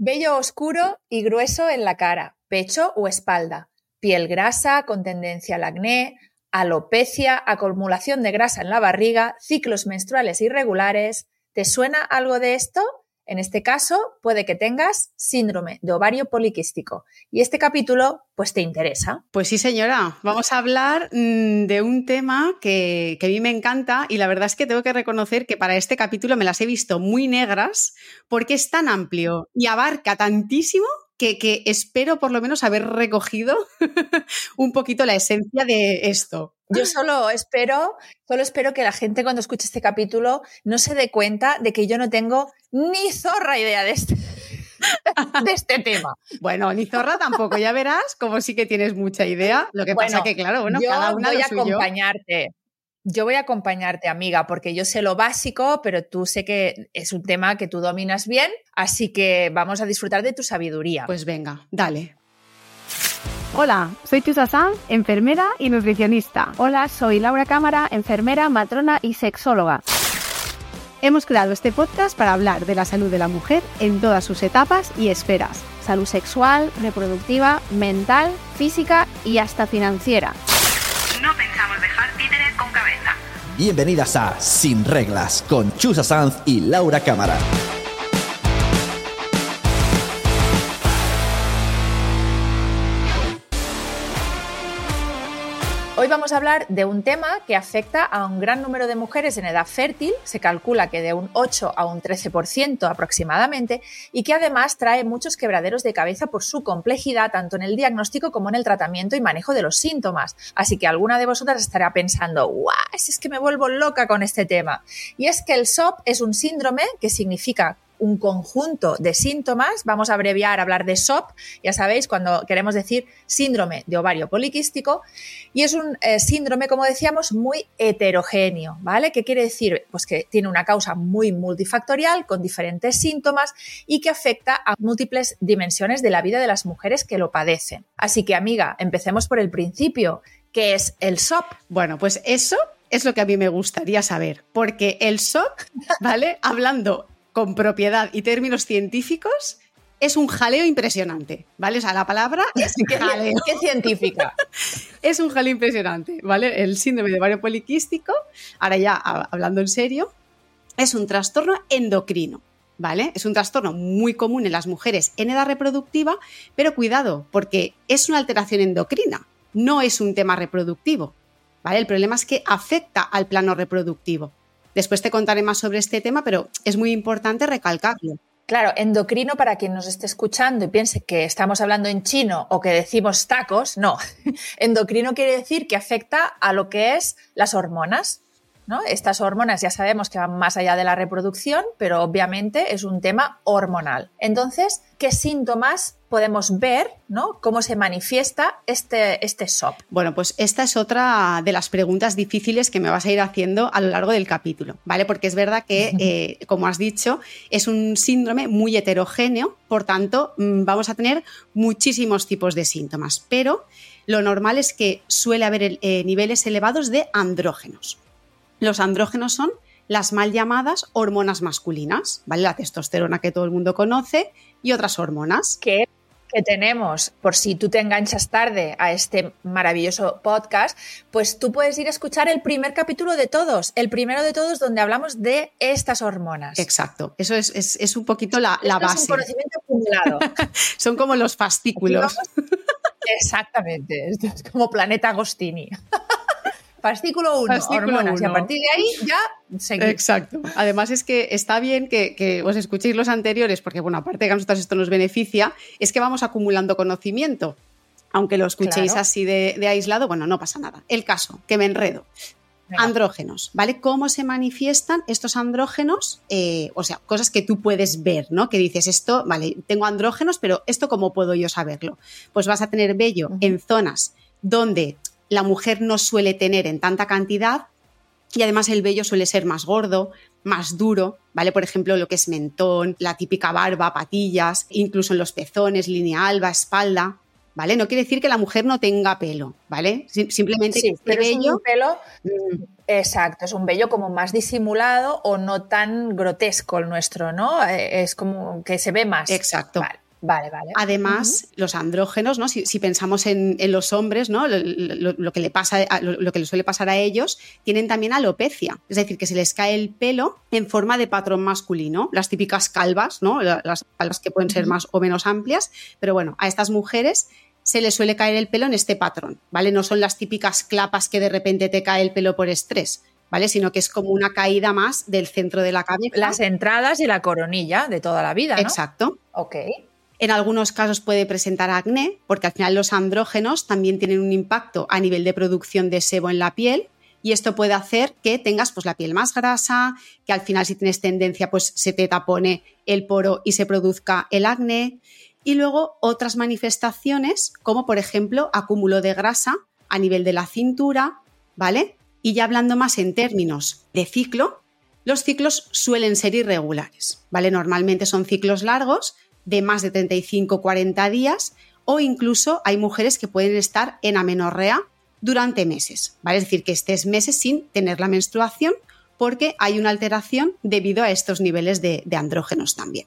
Vello oscuro y grueso en la cara, pecho o espalda, piel grasa con tendencia al acné, alopecia, acumulación de grasa en la barriga, ciclos menstruales irregulares. ¿Te suena algo de esto? En este caso, puede que tengas síndrome de ovario poliquístico. Y este capítulo, pues te interesa. Pues sí, señora. Vamos a hablar mm, de un tema que, que, a mí me encanta y la verdad es que tengo que reconocer que para este capítulo me las he visto muy negras porque es tan amplio y abarca tantísimo que, espero por lo menos haber recogido un poquito la esencia de esto. Yo solo espero, solo espero que la gente cuando escuche este capítulo no se dé cuenta de que yo no tengo ni zorra idea de este, de este tema. Bueno, ni zorra tampoco, ya verás como sí que tienes mucha idea. Lo que pasa que, claro, bueno, cada una voy a acompañarte. Yo voy a acompañarte, amiga, porque yo sé lo básico, pero tú sé que es un tema que tú dominas bien, así que vamos a disfrutar de tu sabiduría. Pues venga, dale. Hola, soy Tusa Sanz, enfermera y nutricionista. Hola, soy Laura Cámara, enfermera, matrona y sexóloga. Hemos creado este podcast para hablar de la salud de la mujer en todas sus etapas y esferas. Salud sexual, reproductiva, mental, física y hasta financiera. Bienvenidas a Sin Reglas con Chusa Sanz y Laura Cámara. Hoy vamos a hablar de un tema que afecta a un gran número de mujeres en edad fértil, se calcula que de un 8 a un 13% aproximadamente, y que además trae muchos quebraderos de cabeza por su complejidad tanto en el diagnóstico como en el tratamiento y manejo de los síntomas. Así que alguna de vosotras estará pensando, ¡guau! Es que me vuelvo loca con este tema. Y es que el SOP es un síndrome que significa un conjunto de síntomas, vamos a abreviar, hablar de SOP, ya sabéis, cuando queremos decir síndrome de ovario poliquístico, y es un eh, síndrome, como decíamos, muy heterogéneo, ¿vale? ¿Qué quiere decir? Pues que tiene una causa muy multifactorial, con diferentes síntomas y que afecta a múltiples dimensiones de la vida de las mujeres que lo padecen. Así que, amiga, empecemos por el principio. ¿Qué es el SOP? Bueno, pues eso es lo que a mí me gustaría saber, porque el SOP, ¿vale? Hablando con propiedad y términos científicos, es un jaleo impresionante, ¿vale? O sea, la palabra es jaleo. ¿Qué, científica? es un jaleo impresionante, ¿vale? El síndrome de ovario poliquístico, ahora ya hablando en serio, es un trastorno endocrino, ¿vale? Es un trastorno muy común en las mujeres en edad reproductiva, pero cuidado, porque es una alteración endocrina, no es un tema reproductivo, ¿vale? El problema es que afecta al plano reproductivo. Después te contaré más sobre este tema, pero es muy importante recalcarlo. Claro, endocrino para quien nos esté escuchando y piense que estamos hablando en chino o que decimos tacos, no. endocrino quiere decir que afecta a lo que es las hormonas. ¿No? Estas hormonas ya sabemos que van más allá de la reproducción, pero obviamente es un tema hormonal. Entonces, ¿qué síntomas podemos ver, ¿no? Cómo se manifiesta este, este SOP. Bueno, pues esta es otra de las preguntas difíciles que me vas a ir haciendo a lo largo del capítulo, ¿vale? Porque es verdad que, eh, como has dicho, es un síndrome muy heterogéneo, por tanto, mm, vamos a tener muchísimos tipos de síntomas, pero lo normal es que suele haber eh, niveles elevados de andrógenos. Los andrógenos son las mal llamadas hormonas masculinas, ¿vale? La testosterona que todo el mundo conoce y otras hormonas. Que que tenemos, por si tú te enganchas tarde a este maravilloso podcast, pues tú puedes ir a escuchar el primer capítulo de todos, el primero de todos donde hablamos de estas hormonas. Exacto, eso es, un poquito la, base. Es un conocimiento acumulado. Son como los fascículos. Exactamente, esto es como Planeta Agostini. Fascículo 1, hormonas. Y a partir de ahí ya seguimos. Exacto. Además es que está bien que, os escuchéis los anteriores, porque bueno, aparte de que a nosotros esto nos beneficia, es que vamos acumulando conocimiento. Aunque lo escuchéis así de, aislado, bueno, no pasa nada. El caso, que me enredo. Andrógenos, ¿vale? ¿Cómo se manifiestan estos andrógenos? Eh, o sea, cosas que tú puedes ver, ¿no? Que dices, esto, vale, tengo andrógenos, pero ¿esto cómo puedo yo saberlo? Pues vas a tener vello en zonas donde la mujer no suele tener en tanta cantidad y además el vello suele ser más gordo, más duro, ¿vale? Por ejemplo, lo que es mentón, la típica barba, patillas, incluso en los pezones, línea alba, espalda, ¿vale? No quiere decir que la mujer no tenga pelo, ¿vale? Simplemente sí, que este Es vello... un pelo, mm, exacto, es un vello como más disimulado o no tan grotesco el nuestro, ¿no? Eh, Es como que se ve más. Exacto. Vale, vale. vale. Además, los andrógenos, ¿no? Si, si pensamos en, en, los hombres, ¿no? Lo, lo, lo que le pasa, lo, lo, que suele pasar a ellos, tienen también alopecia. Es decir, que se les cae el pelo en forma de patrón masculino. Las típicas calvas, ¿no? Las calvas que pueden ser más o menos amplias. Pero bueno, a estas mujeres se les suele caer el pelo en este patrón, ¿vale? No son las típicas clapas que de repente te cae el pelo por estrés, ¿vale? Sino que es como una caída más del centro de la cabeza. Las entradas y la coronilla de toda la vida, ¿no? Exacto. Ok. En algunos casos puede presentar acné, porque al final los andrógenos también tienen un impacto a nivel de producción de sebo en la piel y esto puede hacer que tengas pues, la piel más grasa, que al final si tienes tendencia pues se te tapone el poro y se produzca el acné. Y luego otras manifestaciones, como por ejemplo acúmulo de grasa a nivel de la cintura, ¿vale? Y ya hablando más en términos de ciclo, los ciclos suelen ser irregulares, ¿vale? Normalmente son ciclos largos de más de 35-40 días o incluso hay mujeres que pueden estar en amenorrea durante meses, ¿vale? Es decir, que estés meses sin tener la menstruación porque hay una alteración debido a estos niveles de, andrógenos también.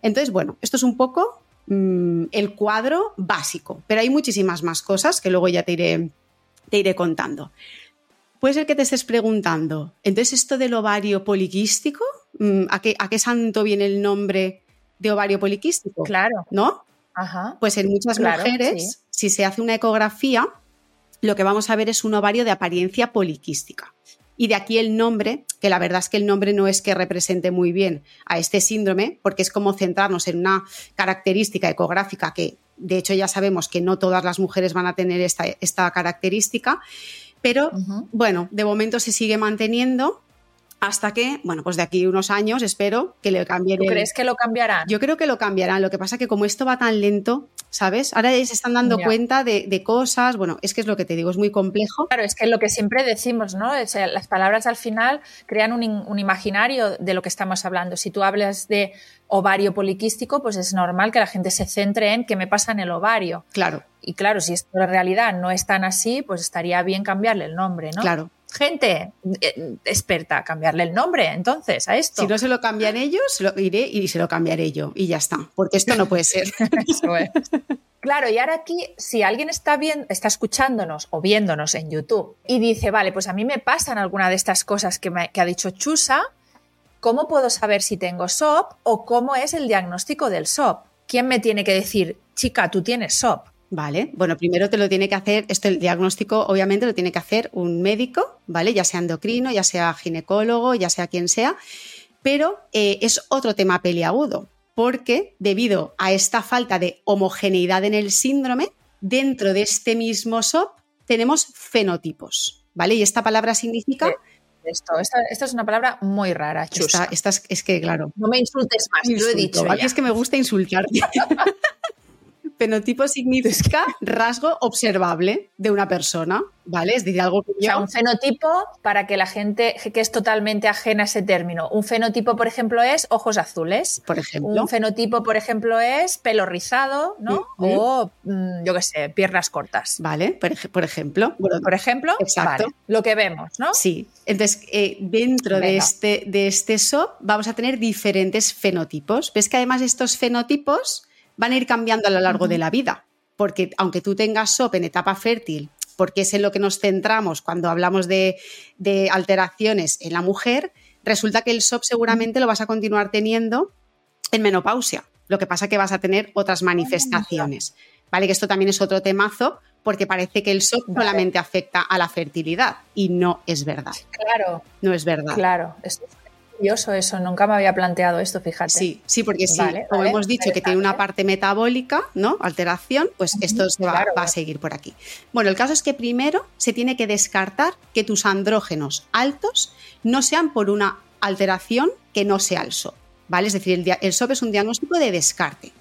Entonces, bueno, esto es un poco mmm, el cuadro básico, pero hay muchísimas más cosas que luego ya te iré, te iré contando. Puede ser que te estés preguntando, entonces esto del ovario poliquístico, ¿a qué, ¿a qué santo viene el nombre de ovario poliquístico? Claro. ¿No? Ajá. Pues en muchas claro, mujeres, sí. si se hace una ecografía, lo que vamos a ver es un ovario de apariencia poliquística. Y de aquí el nombre, que la verdad es que el nombre no es que represente muy bien a este síndrome, porque es como centrarnos en una característica ecográfica que de hecho ya sabemos que no todas las mujeres van a tener esta, esta característica, pero uh -huh. bueno, de momento se sigue manteniendo hasta que, bueno, pues de aquí unos años espero que le cambien. ¿Tú crees que lo cambiarán? Yo creo que lo cambiarán. Lo que pasa que como esto va tan lento, ¿sabes? Ahora se están dando cuenta de, de, cosas. Bueno, es que es lo que te digo, es muy complejo. Claro, es que lo que siempre decimos, ¿no? O sea, las palabras al final crean un, un, imaginario de lo que estamos hablando. Si tú hablas de ovario poliquístico, pues es normal que la gente se centre en qué me pasa en el ovario. Claro. Y claro, si esto en realidad no es tan así, pues estaría bien cambiarle el nombre, ¿no? Claro gente eh, experta, cambiarle el nombre entonces a esto. Si no se lo cambian ellos, lo iré y se lo cambiaré yo y ya está, porque esto no puede ser. Eso es. Claro, y ahora aquí, si alguien está, bien, está escuchándonos o viéndonos en YouTube y dice, vale, pues a mí me pasan alguna de estas cosas que, me, que ha dicho Chusa, ¿cómo puedo saber si tengo SOP o cómo es el diagnóstico del SOP? ¿Quién me tiene que decir, chica, tú tienes SOP? Vale, bueno, primero te lo tiene que hacer, esto el diagnóstico obviamente lo tiene que hacer un médico, ¿vale? Ya sea endocrino, ya sea ginecólogo, ya sea quien sea, pero eh, es otro tema peliagudo, porque debido a esta falta de homogeneidad en el síndrome, dentro de este mismo SOP tenemos fenotipos, ¿vale? Y esta palabra significa... Esto, esta, esta, es una palabra muy rara. Esta, esta es, es, que, claro. No me insultes más, Insulto, lo he dicho. Aquí es que me gusta insultarte. Fenotipo significa rasgo observable de una persona, ¿vale? Es decir, algo que yo... O sea, un fenotipo, para que la gente que es totalmente ajena a ese término, un fenotipo, por ejemplo, es ojos azules. Por ejemplo. Un fenotipo, por ejemplo, es pelo rizado, ¿no? Uh -huh. O, mm, yo qué sé, piernas cortas. Vale, por, ej por ejemplo. Bueno, por ejemplo, exacto. Vale, lo que vemos, ¿no? Sí. Entonces, eh, dentro de este, de este SOP vamos a tener diferentes fenotipos. ¿Ves que además estos fenotipos van a ir cambiando a lo largo uh -huh. de la vida. Porque aunque tú tengas SOP en etapa fértil, porque es en lo que nos centramos cuando hablamos de, de alteraciones en la mujer, resulta que el SOP seguramente lo vas a continuar teniendo en menopausia. Lo que pasa que vas a tener otras manifestaciones. ¿Vale? Que esto también es otro temazo, porque parece que el SOP vale. solamente afecta a la fertilidad y no es verdad. Claro. No es verdad. Claro. Esto es curioso eso, nunca me había planteado esto, fíjate. Sí, sí, porque sí, vale, como vale, hemos dicho que tiene una parte metabólica, ¿no? Alteración, pues esto se va, claro, va, a seguir por aquí. Bueno, el caso es que primero se tiene que descartar que tus andrógenos altos no sean por una alteración que no sea el SOP, ¿vale? Es decir, el, el SOP es un diagnóstico de descarte.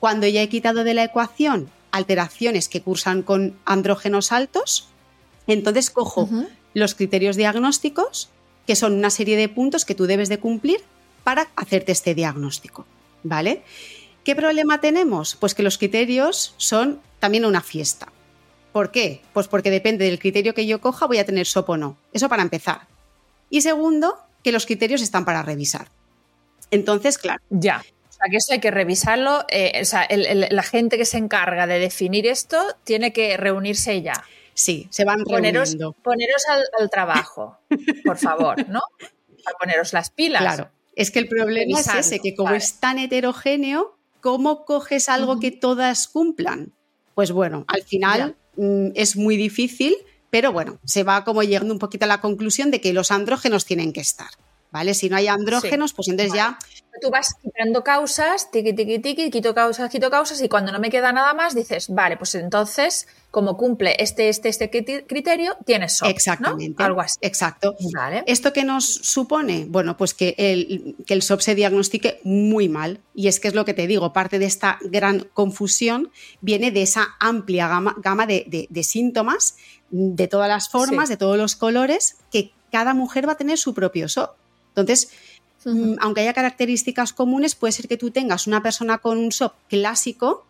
Cuando ya he quitado de la ecuación alteraciones que cursan con andrógenos altos, entonces cojo uh -huh. los criterios diagnósticos que son una serie de puntos que tú debes de cumplir para hacerte este diagnóstico, ¿vale? ¿Qué problema tenemos? Pues que los criterios son también una fiesta. ¿Por qué? Pues porque depende del criterio que yo coja, voy a tener SOP o no. Eso para empezar. Y segundo, que los criterios están para revisar. Entonces, claro. Ya. O sea, que eso hay que revisarlo. eh, o sea, la gente que se encarga de definir esto tiene que reunirse ya. Sí, se van Poneros, reuniendo. poneros al, al trabajo, por favor, ¿no? Para poneros las pilas. Claro. Es que el problema es ese, que como vale. es tan heterogéneo, ¿cómo coges algo que todas cumplan? Pues bueno, al final mm, es muy difícil, pero bueno, se va como llegando un poquito a la conclusión de que los andrógenos tienen que estar. ¿Vale? Si no hay andrógenos, pues entonces ya Tú vas quitando causas, tiqui, tiqui, tiqui, quito causas, quito causas, y cuando no me queda nada más, dices, vale, pues entonces, como cumple este, este, este criterio, tienes SOP. ¿no? Exactamente. Algo así. Exacto. Vale. ¿Esto qué nos supone? Bueno, pues que el, que el SOP se diagnostique muy mal. Y es que es lo que te digo, parte de esta gran confusión viene de esa amplia gama, gama de, de- de síntomas, de todas las formas, Sí. de todos los colores, que cada mujer va a tener su propio SOP. Entonces, mm, aunque haya características comunes, puede ser que tú tengas una persona con un SOP clásico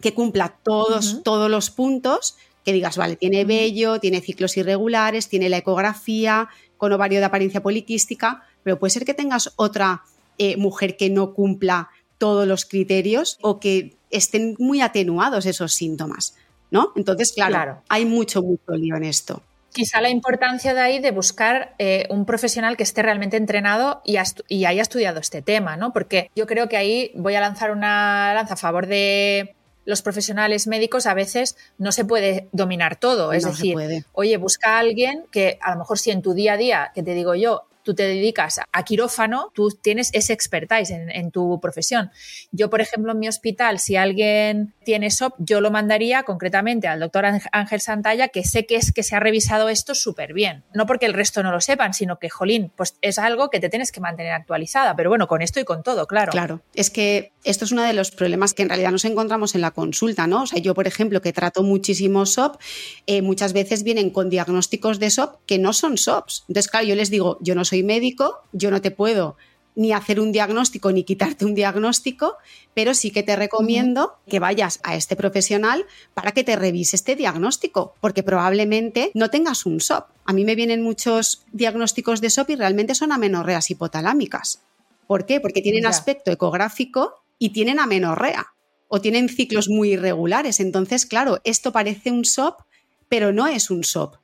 que cumpla todos, todos los puntos, que digas, vale, tiene vello, tiene ciclos irregulares, tiene la ecografía, con ovario de apariencia poliquística, pero puede ser que tengas otra eh, mujer que no cumpla todos los criterios o que estén muy atenuados esos síntomas, ¿no? Entonces, claro, Claro. hay mucho, mucho lío en esto. Quizá la importancia de ahí de buscar eh, un profesional que esté realmente entrenado y, haya estudiado este tema, ¿no? Porque yo creo que ahí voy a lanzar una lanza a favor de los profesionales médicos. A veces no se puede dominar todo. Es No decir, puede. oye, busca a alguien que a lo mejor si en tu día a día, que te digo yo, tú te dedicas a quirófano, tú tienes ese expertise en, en tu profesión. Yo, por ejemplo, en mi hospital, si alguien tiene SOP, yo lo mandaría concretamente al doctor Ángel Santalla, que sé que es que se ha revisado esto súper bien. No porque el resto no lo sepan, sino que, jolín, pues es algo que te tienes que mantener actualizada. Pero bueno, con esto y con todo, claro. Claro, es que esto es uno de los problemas que en realidad nos encontramos en la consulta, ¿no? O sea, yo, por ejemplo, que trato muchísimo SOP, eh, muchas veces vienen con diagnósticos de SOP que no son SOPs. Entonces, claro, yo les digo, yo no soy médico, yo no te puedo ni hacer un diagnóstico ni quitarte un diagnóstico, pero sí que te recomiendo que vayas a este profesional para que te revise este diagnóstico, porque probablemente no tengas un SOP. A mí me vienen muchos diagnósticos de SOP y realmente son amenorreas hipotalámicas. ¿Por qué? Porque tienen aspecto ecográfico y tienen amenorrea o tienen ciclos muy irregulares. Entonces, claro, esto parece un SOP, pero no es un SOP.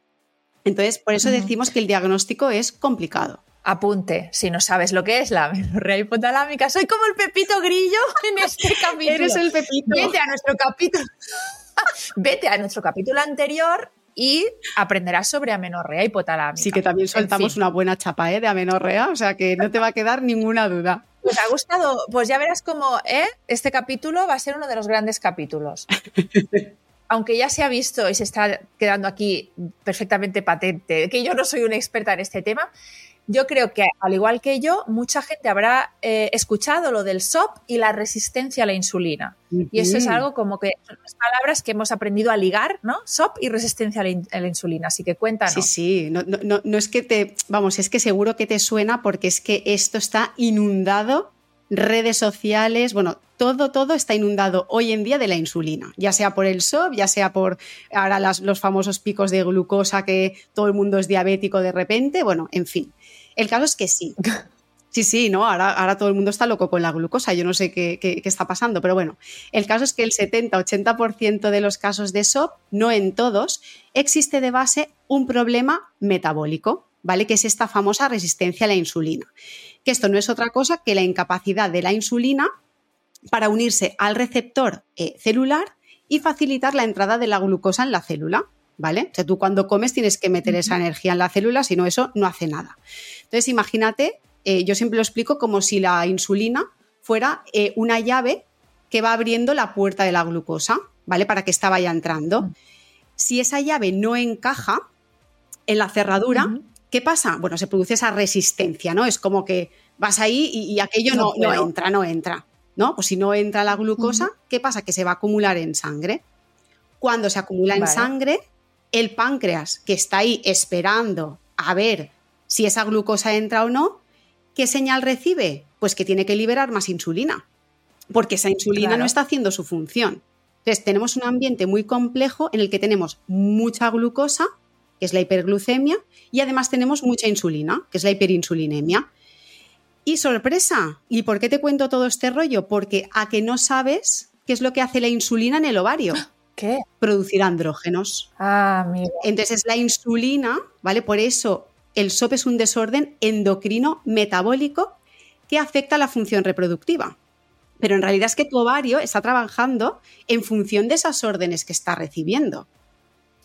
Entonces, por eso decimos que el diagnóstico es complicado. Apunte, si no sabes lo que es la amenorrea hipotalámica, soy como el Pepito Grillo en este capítulo. Eres el pepito. Vete a nuestro capítulo. Vete a nuestro capítulo anterior y aprenderás sobre amenorrea hipotalámica. Sí que también En soltamos fin. una buena chapa ¿eh? de amenorrea, o sea que no te va a quedar ninguna duda. Pues ha gustado, pues ya verás cómo ¿eh? este capítulo va a ser uno de los grandes capítulos. Aunque ya se ha visto y se está quedando aquí perfectamente patente que yo no soy una experta en este tema, yo creo que, al igual que yo, mucha gente habrá eh, escuchado lo del SOP y la resistencia a la insulina. Y eso es algo como que son las palabras que hemos aprendido a ligar, ¿no? SOP y resistencia a la, in- a la insulina. Así que cuéntanos. Sí, sí, no, no- no- no es que te, vamos, es que seguro que te suena porque es que esto está inundado, redes sociales, bueno, todo, todo está inundado hoy en día de la insulina, ya sea por el SOP, ya sea por ahora las- los famosos picos de glucosa que todo el mundo es diabético de repente, bueno, en fin. El caso es que sí. Sí, sí, ¿no? Ahora, ahora todo el mundo está loco con la glucosa, yo no sé qué, qué- qué está pasando, pero bueno, el caso es que el 70-80% de los casos de SOP, no en todos, existe de base un problema metabólico, ¿vale? Que es esta famosa resistencia a la insulina. Que esto no es otra cosa que la incapacidad de la insulina para unirse al receptor eh, celular y facilitar la entrada de la glucosa en la célula, ¿vale? O sea, tú cuando comes tienes que meter esa energía en la célula, si no eso no hace nada. Entonces, imagínate, eh, yo siempre lo explico como si la insulina fuera eh, una llave que va abriendo la puerta de la glucosa, ¿vale? Para que esta vaya entrando. Si esa llave no encaja en la cerradura. ¿qué pasa? Bueno, se produce esa resistencia, ¿no? Es como que vas ahí y, y aquello No no, entra, no entra, ¿no? Pues si no entra la glucosa, ¿qué pasa? Que se va a acumular en sangre. Cuando se acumula en sangre, el páncreas, que está ahí esperando a ver si esa glucosa entra o no, ¿qué señal recibe? Pues que tiene que liberar más insulina, porque esa insulina Claro. no está haciendo su función. Entonces, Entonces, tenemos un ambiente muy complejo en el que tenemos mucha glucosa, que es la hiperglucemia, y además tenemos mucha insulina, que es la hiperinsulinemia. Y sorpresa, ¿y por qué te cuento todo este rollo? Porque a que no sabes qué es lo que hace la insulina en el ovario. ¿Qué? Producir andrógenos. Ah, amigo. Entonces, la insulina, ¿vale? Por eso el SOP es un desorden endocrino metabólico que afecta a la función reproductiva. Pero en realidad es que tu ovario está trabajando en función de esas órdenes que está recibiendo.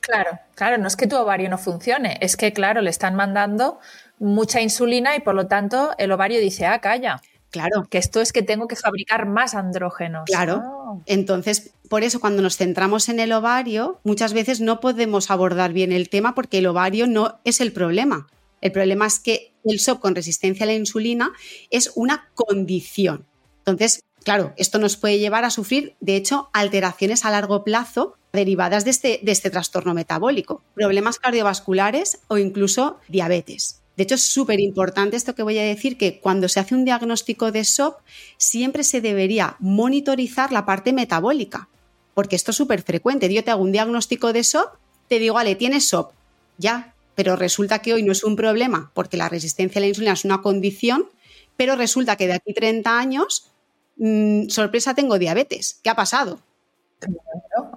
Claro, claro, no es que tu ovario no funcione, es que, claro, le están mandando mucha insulina y por lo tanto el ovario dice, ah, calla. Claro. Que esto es que tengo que fabricar más andrógenos. Claro. Entonces, por eso cuando nos centramos en el ovario, muchas veces no podemos abordar bien el tema porque el ovario no es el problema. El problema es que el SOP con resistencia a la insulina es una condición. Entonces, claro, esto nos puede llevar a sufrir, de hecho, alteraciones a largo plazo derivadas de este, de este trastorno metabólico, problemas cardiovasculares o incluso diabetes. De hecho, es súper importante esto que voy a decir, que cuando se hace un diagnóstico de SOP, siempre se debería monitorizar la parte metabólica, porque esto es súper frecuente. Yo te hago un diagnóstico de SOP, te digo, vale, tienes SOP, ya, pero resulta que hoy no es un problema, porque la resistencia a la insulina es una condición, pero resulta que de aquí 30 años, mmm, sorpresa, tengo diabetes. ¿Qué ha pasado?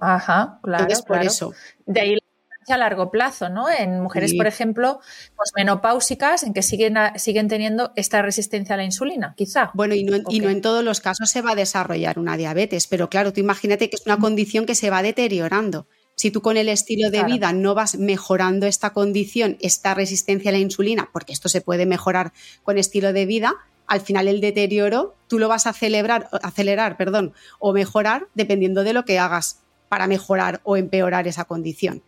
Ajá, claro. Entonces, por claro. eso. De ahí a largo plazo, ¿no? En mujeres, Sí. por ejemplo, pues menopáusicas, en que siguen, siguen teniendo esta resistencia a la insulina, quizá. Bueno, y no, en- y no en todos los casos se va a desarrollar una diabetes, pero claro, tú imagínate que es una condición que se va deteriorando. Si tú con el estilo de Claro. vida no vas mejorando esta condición, esta resistencia a la insulina, porque esto se puede mejorar con estilo de vida, al final el deterioro tú lo vas a celebrar, acelerar perdón, o mejorar dependiendo de lo que hagas para mejorar o empeorar esa condición.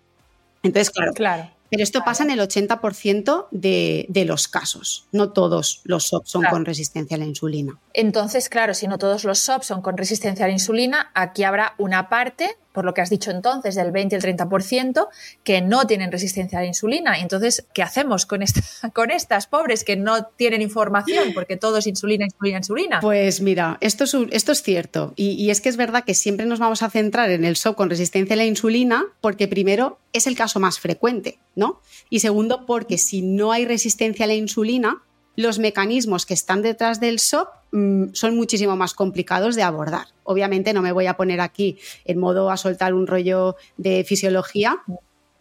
Entonces, claro, Claro. pero esto pasa en el 80% de, de los casos. No todos los SOP son Claro. con resistencia a la insulina. Entonces, claro, si no todos los SOP son con resistencia a la insulina, aquí habrá una parte, por lo que has dicho entonces, del 20 y el 30%, que no tienen resistencia a la insulina. Y Entonces, ¿qué hacemos con, esta- con estas pobres que no tienen información? Porque todo es insulina, insulina, insulina. Pues mira, esto es, esto es cierto. Y, y es que es verdad que siempre nos vamos a centrar en el SOP con resistencia a la insulina, porque primero es el caso más frecuente, ¿no? Y segundo, porque si no hay resistencia a la insulina, los mecanismos que están detrás del SOP mm, son muchísimo más complicados de abordar. Obviamente no me voy a poner aquí en modo a soltar un rollo de fisiología,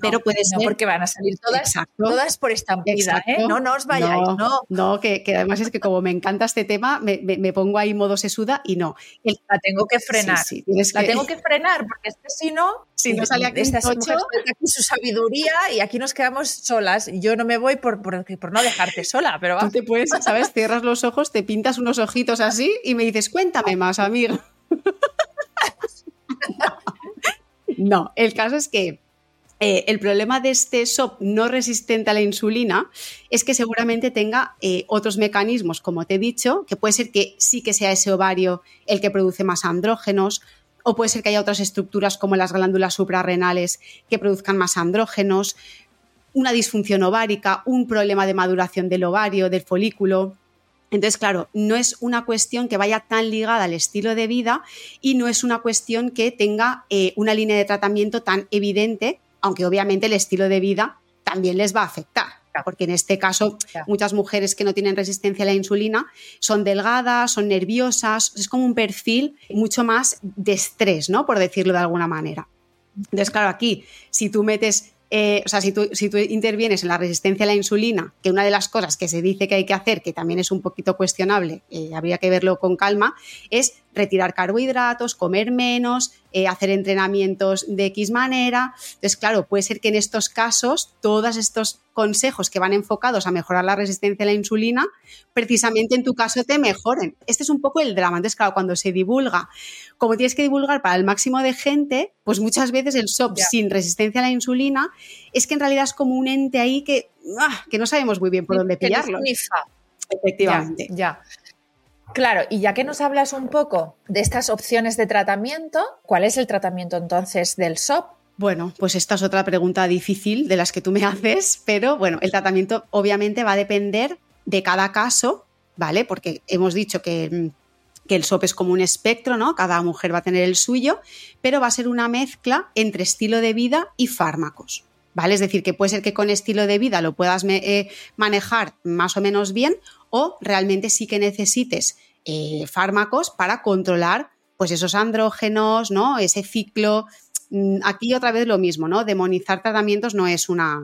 pero puede No, ser... porque van a salir todas, Exacto. todas por estampida, Exacto. ¿eh? No, no os vayáis, no. no. no, que, que además es que como me encanta este tema, me, me- me pongo ahí modo sesuda y no. El- La tengo que frenar. Sí, sí, tienes La que- tengo que frenar, porque es que si no, Si no sale aquí esta mujer aquí su sabiduría y aquí nos quedamos solas. Yo no me voy por, por, por no dejarte sola, pero Tú te puedes, ¿sabes? Cierras los ojos, te pintas unos ojitos así y me dices, cuéntame más, amiga. No, el caso es que eh, el problema de este SOP no resistente a la insulina es que seguramente tenga eh, otros mecanismos, como te he dicho, que puede ser que sí que sea ese ovario el que produce más andrógenos, o puede ser que haya otras estructuras como las glándulas suprarrenales que produzcan más andrógenos, una disfunción ovárica, un problema de maduración del ovario, del folículo. Entonces, claro, no es una cuestión que vaya tan ligada al estilo de vida y no es una cuestión que tenga eh, una línea de tratamiento tan evidente, aunque obviamente el estilo de vida también les va a afectar. Porque en este caso, muchas mujeres que no tienen resistencia a la insulina son delgadas, son nerviosas, es como un perfil mucho más de estrés, ¿no? Por decirlo de alguna manera. Entonces, claro, aquí, si tú metes, eh, o sea, si tú, si tú intervienes en la resistencia a la insulina, que una de las cosas que se dice que hay que hacer, que también es un poquito cuestionable, eh, habría que verlo con calma, es retirar carbohidratos, comer menos, eh, hacer entrenamientos de X manera. Entonces, claro, puede ser que en estos casos todos estos consejos que van enfocados a mejorar la resistencia a la insulina, precisamente en tu caso te mejoren. Este es un poco el drama. Entonces, claro, cuando se divulga, como tienes que divulgar para el máximo de gente, pues muchas veces el SOP sin resistencia a la insulina es que en realidad es como un ente ahí que, ah, que no sabemos muy bien por dónde pillarlo. Efectivamente. Ya, ya. Claro, y ya que nos hablas un poco de estas opciones de tratamiento, ¿cuál es el tratamiento entonces del SOP? Bueno, pues esta es otra pregunta difícil de las que tú me haces, pero bueno, el tratamiento obviamente va a depender de cada caso, ¿vale? Porque hemos dicho que mm, que el SOP es como un espectro, ¿no? Cada mujer va a tener el suyo, pero va a ser una mezcla entre estilo de vida y fármacos. ¿Vale? Es decir, que puede ser que con estilo de vida lo puedas eh, manejar más o menos bien o realmente sí que necesites eh, fármacos para controlar pues esos andrógenos, ¿no? Ese ciclo. Mm, aquí otra vez lo mismo, ¿no? Demonizar tratamientos no es una,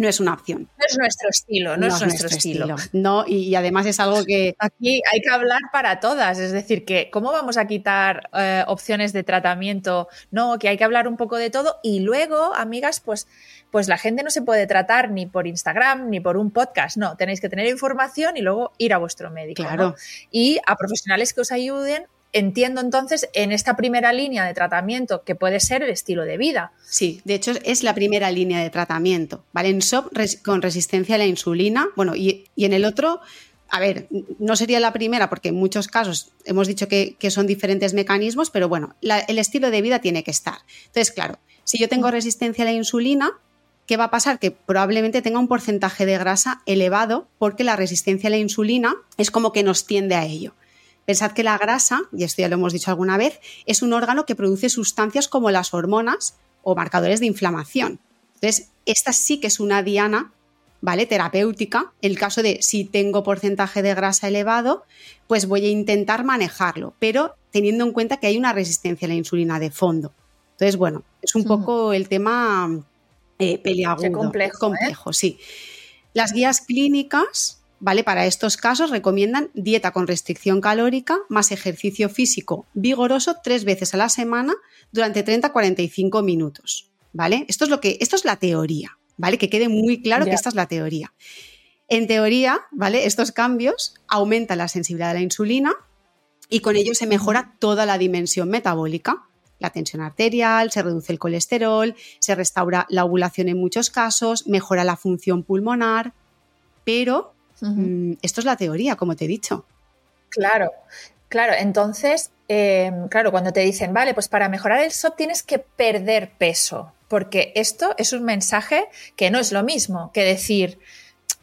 no es una opción. No es nuestro estilo, no, es, nuestro, estilo. No, y, además es algo que... Aquí hay que hablar para todas, es decir, que ¿cómo vamos a quitar eh, opciones de tratamiento? No, que hay que hablar un poco de todo y luego, amigas, pues, pues la gente no se puede tratar ni por Instagram ni por un podcast, no, tenéis que tener información y luego ir a vuestro médico. Claro. Y a profesionales que os ayuden entiendo entonces en esta primera línea de tratamiento que puede ser el estilo de vida. Sí, de hecho es la primera línea de tratamiento, ¿vale? En SOP con resistencia a la insulina, bueno, y, en el otro, a ver, no sería la primera porque en muchos casos hemos dicho que, son diferentes mecanismos, pero bueno, el estilo de vida tiene que estar. Entonces, claro, si yo tengo resistencia a la insulina, ¿qué va a pasar? Que probablemente tenga un porcentaje de grasa elevado porque la resistencia a la insulina es como que nos tiende a ello. Pensad que la grasa, y esto ya lo hemos dicho alguna vez, es un órgano que produce sustancias como las hormonas o marcadores de inflamación. Entonces, esta sí que es una diana, ¿vale? Terapéutica. En el caso de si tengo porcentaje de grasa elevado, pues voy a intentar manejarlo, pero teniendo en cuenta que hay una resistencia a la insulina de fondo. Entonces, bueno, es un poco el tema eh, peliagudo. complejo. ¿eh? complejo, sí. Las guías clínicas ¿vale? Para estos casos recomiendan dieta con restricción calórica más ejercicio físico vigoroso tres veces a la semana durante 30-45 minutos, ¿vale? Esto es lo que, esto es la teoría, ¿vale? Que quede muy claro que esta es la teoría. En teoría, ¿vale? Estos cambios aumentan la sensibilidad a la insulina y con ello se mejora toda la dimensión metabólica. La tensión arterial, se reduce el colesterol, se restaura la ovulación en muchos casos, mejora la función pulmonar, pero Mm, esto es la teoría, como te he dicho. Claro, claro. Entonces, em, claro, cuando te dicen, vale, pues para mejorar el SOP tienes que perder peso, porque esto es un mensaje que no es lo mismo que decir,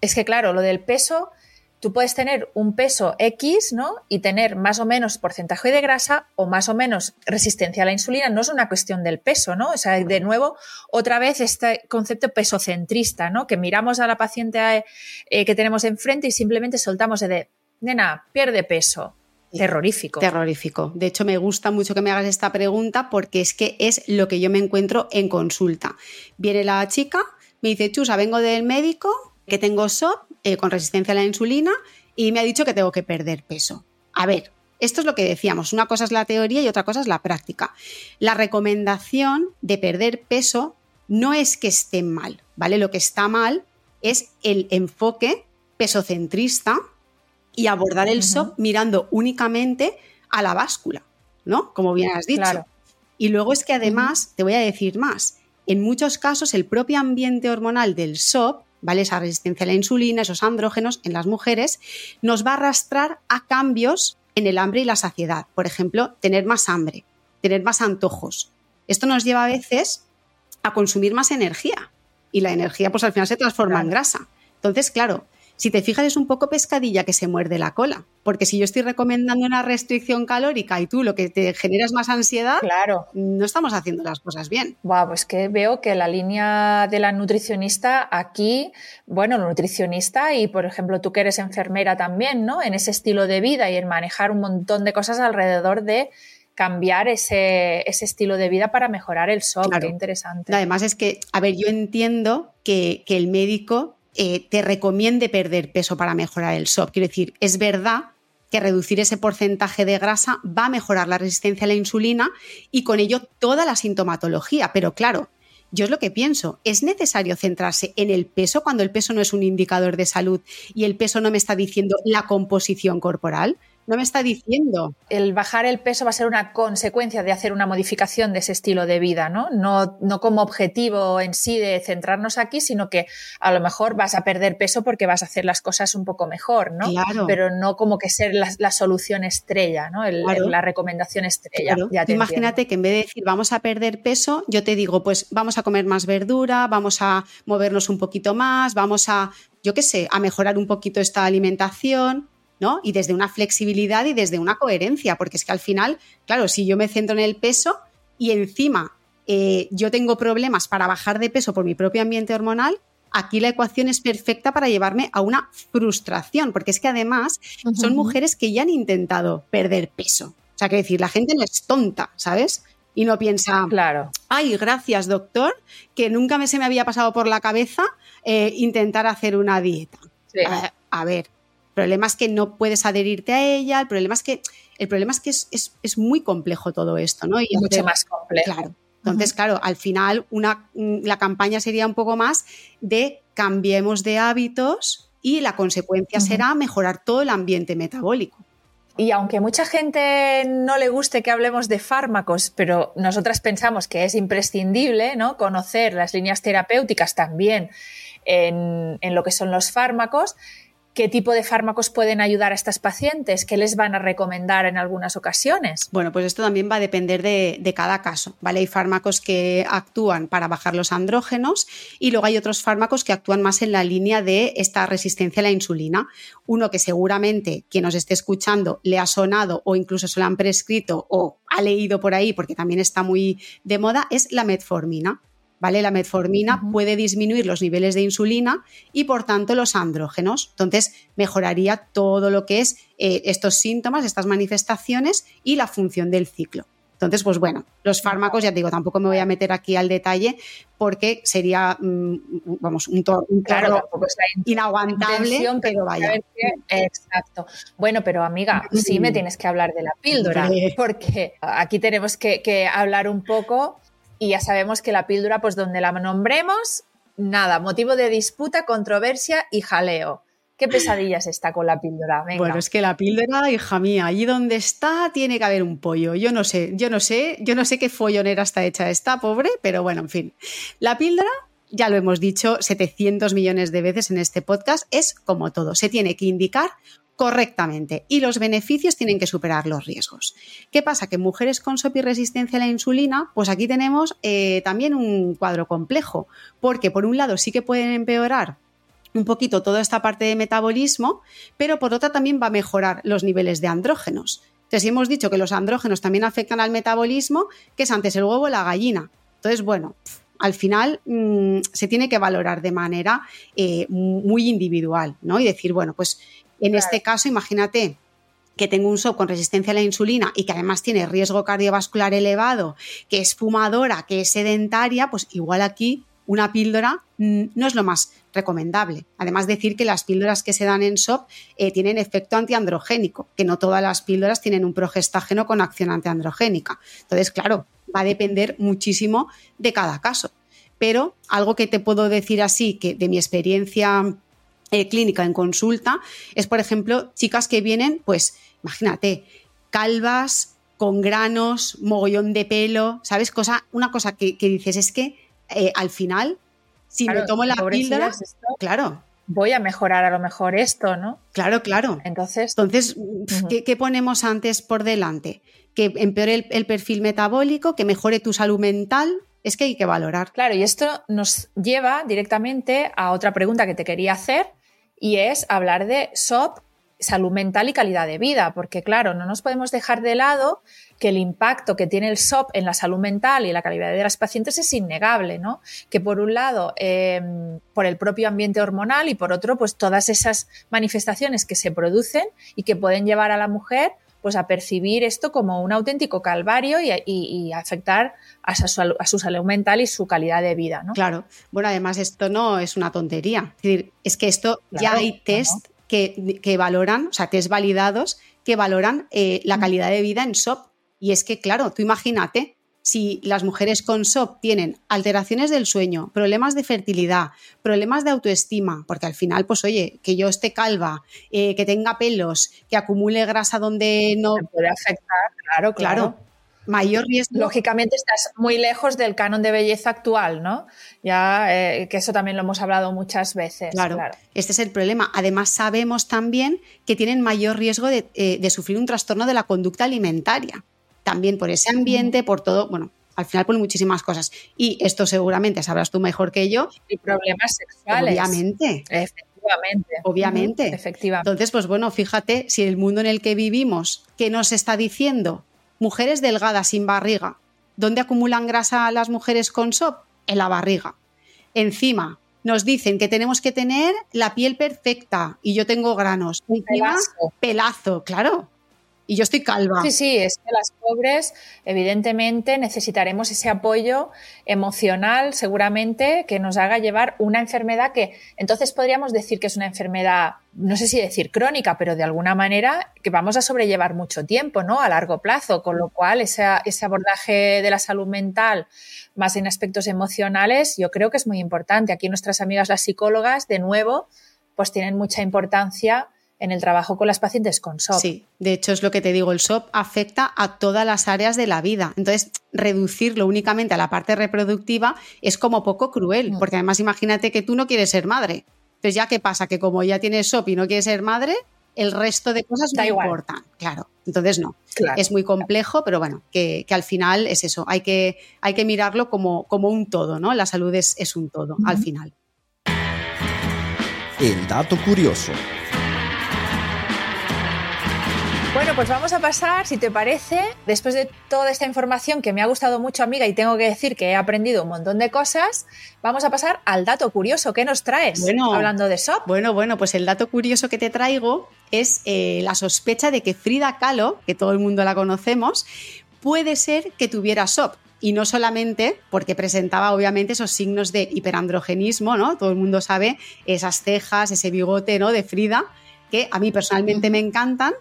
es que claro, lo del peso tú puedes tener un peso X, ¿no? Y tener más o menos porcentaje de grasa o más o menos resistencia a la insulina. No es una cuestión del peso, ¿no? O sea, de nuevo, otra vez este concepto pesocentrista, ¿no? Que miramos a la paciente eh, que tenemos enfrente y simplemente soltamos de, nena, pierde peso. Terrorífico. Terrorífico. De hecho, me gusta mucho que me hagas esta pregunta porque es que es lo que yo me encuentro en consulta. Viene la chica, me dice, Chusa, vengo del médico, que tengo SOP eh, con resistencia a la insulina y me ha dicho que tengo que perder peso. A ver, esto es lo que decíamos, una cosa es la teoría y otra cosa es la práctica. La recomendación de perder peso no es que esté mal, ¿vale? Lo que está mal es el enfoque pesocentrista y abordar el SOP mirando únicamente a la báscula, ¿no? Como bien has dicho. Y luego es que además, te voy a decir más, en muchos casos el propio ambiente hormonal del SOP ¿vale? Esa resistencia a la insulina, esos andrógenos en las mujeres, nos va a arrastrar a cambios en el hambre y la saciedad. Por ejemplo, tener más hambre, tener más antojos. Esto nos lleva a veces a consumir más energía y la energía pues al final se transforma en grasa. Entonces, claro, si te fijas, es un poco pescadilla que se muerde la cola. Porque si yo estoy recomendando una restricción calórica y tú lo que te generas más ansiedad, claro. no estamos haciendo las cosas bien. Wow, pues que veo que la línea de la nutricionista aquí, bueno, nutricionista y, por ejemplo, tú que eres enfermera también, ¿no? En ese estilo de vida y en manejar un montón de cosas alrededor de cambiar ese, estilo de vida para mejorar el SOP. Qué interesante. Además es que, a ver, yo entiendo que, que el médico eh, te recomiende perder peso para mejorar el SOP. Quiero decir, es verdad que reducir ese porcentaje de grasa va a mejorar la resistencia a la insulina y con ello toda la sintomatología. Pero claro, yo es lo que pienso, ¿es necesario centrarse en el peso cuando el peso no es un indicador de salud y el peso no me está diciendo la composición corporal? No me está diciendo. El bajar el peso va a ser una consecuencia de hacer una modificación de ese estilo de vida, ¿no? No, no como objetivo en sí de centrarnos aquí, sino que a lo mejor vas a perder peso porque vas a hacer las cosas un poco mejor, ¿no? Claro. Pero no como que ser la, solución estrella, ¿no? la recomendación estrella. Imagínate que en vez de decir vamos a perder peso, yo te digo, pues vamos a comer más verdura, vamos a movernos un poquito más, vamos a, yo qué sé, a mejorar un poquito esta alimentación ¿no? Y desde una flexibilidad y desde una coherencia, porque es que al final, claro, si yo me centro en el peso y encima eh, yo tengo problemas para bajar de peso por mi propio ambiente hormonal, aquí la ecuación es perfecta para llevarme a una frustración, porque es que además son mujeres que ya han intentado perder peso. O sea, que decir, la gente no es tonta, ¿sabes? Y no piensa, claro. ay, gracias doctor, que nunca me se me había pasado por la cabeza eh, intentar hacer una dieta. a ver, problema es que no puedes adherirte a ella, el problema es que, el problema es, que es, muy complejo todo esto, ¿no? Y Mucho más complejo. Claro. Entonces, claro, al final una, la campaña sería un poco más de cambiemos de hábitos y la consecuencia será mejorar todo el ambiente metabólico. Y aunque mucha gente no le guste que hablemos de fármacos, pero nosotras pensamos que es imprescindible ¿no? conocer las líneas terapéuticas también en, en lo que son los fármacos, qué tipo de fármacos pueden ayudar a estas pacientes, qué les van a recomendar en algunas ocasiones. Bueno, pues esto también va a depender de, cada caso, ¿vale? Hay fármacos que actúan para bajar los andrógenos y luego hay otros fármacos que actúan más en la línea de esta resistencia a la insulina. Uno que seguramente quien nos esté escuchando le ha sonado o incluso se lo han prescrito o ha leído por ahí porque también está muy de moda es la metformina. ¿Vale? La metformina puede disminuir los niveles de insulina y por tanto los andrógenos. Entonces mejoraría todo lo que es eh, estos síntomas, estas manifestaciones y la función del ciclo. Entonces, pues bueno, los fármacos, ya te digo, tampoco me voy a meter aquí al detalle porque sería, mm, vamos, un, un claro, inaguantable, pero vaya. exacto. Bueno, pero amiga, sí me tienes que hablar de la píldora, porque aquí tenemos que, que hablar un poco y ya sabemos que la píldora, pues donde la nombremos, nada, motivo de disputa, controversia y jaleo. ¿Qué pesadillas está con la píldora? Bueno, es que la píldora, hija mía, allí donde está tiene que haber un pollo. Yo no sé, yo no sé, yo no sé qué follonera está hecha esta, pobre, pero bueno, en fin. La píldora, ya lo hemos dicho 700 millones de veces en este podcast, es como todo, se tiene que indicar correctamente y los beneficios tienen que superar los riesgos. ¿Qué pasa? Que mujeres con SOP y resistencia a la insulina, pues aquí tenemos eh, también un cuadro complejo, porque por un lado sí que pueden empeorar un poquito toda esta parte de metabolismo, pero por otra también va a mejorar los niveles de andrógenos. Entonces, si hemos dicho que los andrógenos también afectan al metabolismo, que es antes el huevo o la gallina. Entonces, bueno, al final mm, se tiene que valorar de manera eh, muy individual, ¿no? Y decir, bueno, pues en este caso, imagínate que tengo un SOP con resistencia a la insulina y que además tiene riesgo cardiovascular elevado, que es fumadora, que es sedentaria, pues igual aquí una píldora mm, no es lo más recomendable. Además, decir que las píldoras que se dan en SOP eh, tienen efecto antiandrogénico, que no todas las píldoras tienen un progestágeno con acción antiandrogénica. Entonces, claro, va a depender muchísimo de cada caso. Pero algo que te puedo decir así, que de mi experiencia eh, clínica en consulta es, por ejemplo, chicas que vienen, pues, imagínate, calvas, con granos, mogollón de pelo, ¿sabes? Cosa, una cosa que, dices es que eh, al final, si me tomo la píldora, claro. Voy a mejorar a lo mejor esto, ¿no? Claro, claro. Entonces, Entonces ¿qué, ponemos antes por delante? Que empeore el perfil metabólico, que mejore tu salud mental, es que hay que valorar. Claro, y esto nos lleva directamente a otra pregunta que te quería hacer, y es hablar de SOP, salud mental y calidad de vida, porque claro, no nos podemos dejar de lado que el impacto que tiene el SOP en la salud mental y la calidad de las pacientes es innegable, ¿no? Que por un lado, em, por el propio ambiente hormonal y por otro, pues todas esas manifestaciones que se producen y que pueden llevar a la mujer pues a percibir esto como un auténtico calvario y, afectar a su, salud mental y su calidad de vida. ¿no? Claro. Bueno, además esto no es una tontería. Es decir, es que esto ya hay test que, valoran, o sea, test validados que valoran eh, la calidad de vida en SOP. Y es que, claro, tú imagínate, si las mujeres con SOP tienen alteraciones del sueño, problemas de fertilidad, problemas de autoestima, porque al final, pues oye, que yo esté calva, eh, que tenga pelos, que acumule grasa donde no... puede afectar, claro, claro. Mayor riesgo. Lógicamente estás muy lejos del canon de belleza actual, ¿no? Ya eh, que eso también lo hemos hablado muchas veces. Claro, este es el problema. Además, sabemos también que tienen mayor riesgo de, eh, de sufrir un trastorno de la conducta alimentaria también por ese ambiente, por todo, bueno, al final por muchísimas cosas. Y esto seguramente sabrás tú mejor que yo. Y problemas sexuales. Obviamente. efectivamente. Obviamente. Efectivamente. Entonces, pues bueno, fíjate, si el mundo en el que vivimos, que nos está diciendo mujeres delgadas sin barriga, ¿dónde acumulan grasa las mujeres con SOP? En la barriga. Encima, nos dicen que tenemos que tener la piel perfecta y yo tengo granos. Encima, Pelazo. pelazo, claro. Y yo estoy calva. Sí, sí, es que las pobres, evidentemente, necesitaremos ese apoyo emocional, seguramente, que nos haga llevar una enfermedad que entonces podríamos decir que es una enfermedad, no sé si decir crónica, pero de alguna manera que vamos a sobrellevar mucho tiempo, ¿no? A largo plazo, con lo cual esa- ese abordaje de la salud mental más en aspectos emocionales, yo creo que es muy importante. Aquí nuestras amigas las psicólogas, de nuevo, pues tienen mucha importancia en el trabajo con las pacientes con SOP. Sí, de hecho es lo que te digo, el SOP afecta a todas las áreas de la vida. Entonces, reducirlo únicamente a la parte reproductiva es como poco cruel, Mm. porque además imagínate que tú no quieres ser madre. Entonces, ya qué pasa, que como ya tienes SOP y no quieres ser madre, el resto de cosas Da no igual. importan. Claro, entonces no. Claro. Es muy complejo, pero bueno, que, que al final es eso, hay que, hay que mirarlo como, como un todo, ¿no? La salud es, es un todo, al final. El dato curioso. Bueno, pues vamos a pasar, si te parece, después de toda esta información que me ha gustado mucho, amiga, y tengo que decir que he aprendido un montón de cosas, vamos a pasar al dato curioso. ¿Qué nos traes? Bueno. Hablando de SOP. Bueno, bueno, pues el dato curioso que te traigo es eh, la sospecha de que Frida Kahlo, que todo el mundo la conocemos, puede ser que tuviera SOP. Y no solamente porque presentaba obviamente esos signos de hiperandrogenismo, ¿no? Todo el mundo sabe esas cejas, ese bigote, ¿no? De Frida, que a mí personalmente me encantan.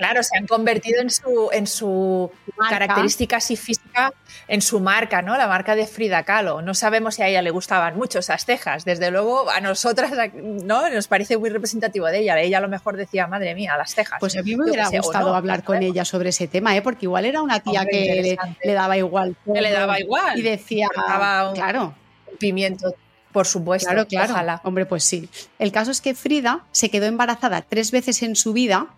Claro, se han convertido en su, en su Marca. característica así física, en su marca, ¿no? La marca de Frida Kahlo. No sabemos si a ella le gustaban mucho esas cejas. Desde luego, a nosotras, ¿no? Nos parece muy representativo de ella. Ella a lo mejor decía, madre mía, las cejas. Pues a mí me hubiera gustado no, hablar con ella sobre ese tema, ¿eh? porque igual era una tía Hombre, que le, daba igual. Que le daba igual. Y decía, un- claro, Pimiento, por supuesto. Claro, claro. Ojalá. Hombre, pues sí. El caso es que Frida se quedó embarazada tres veces en su vida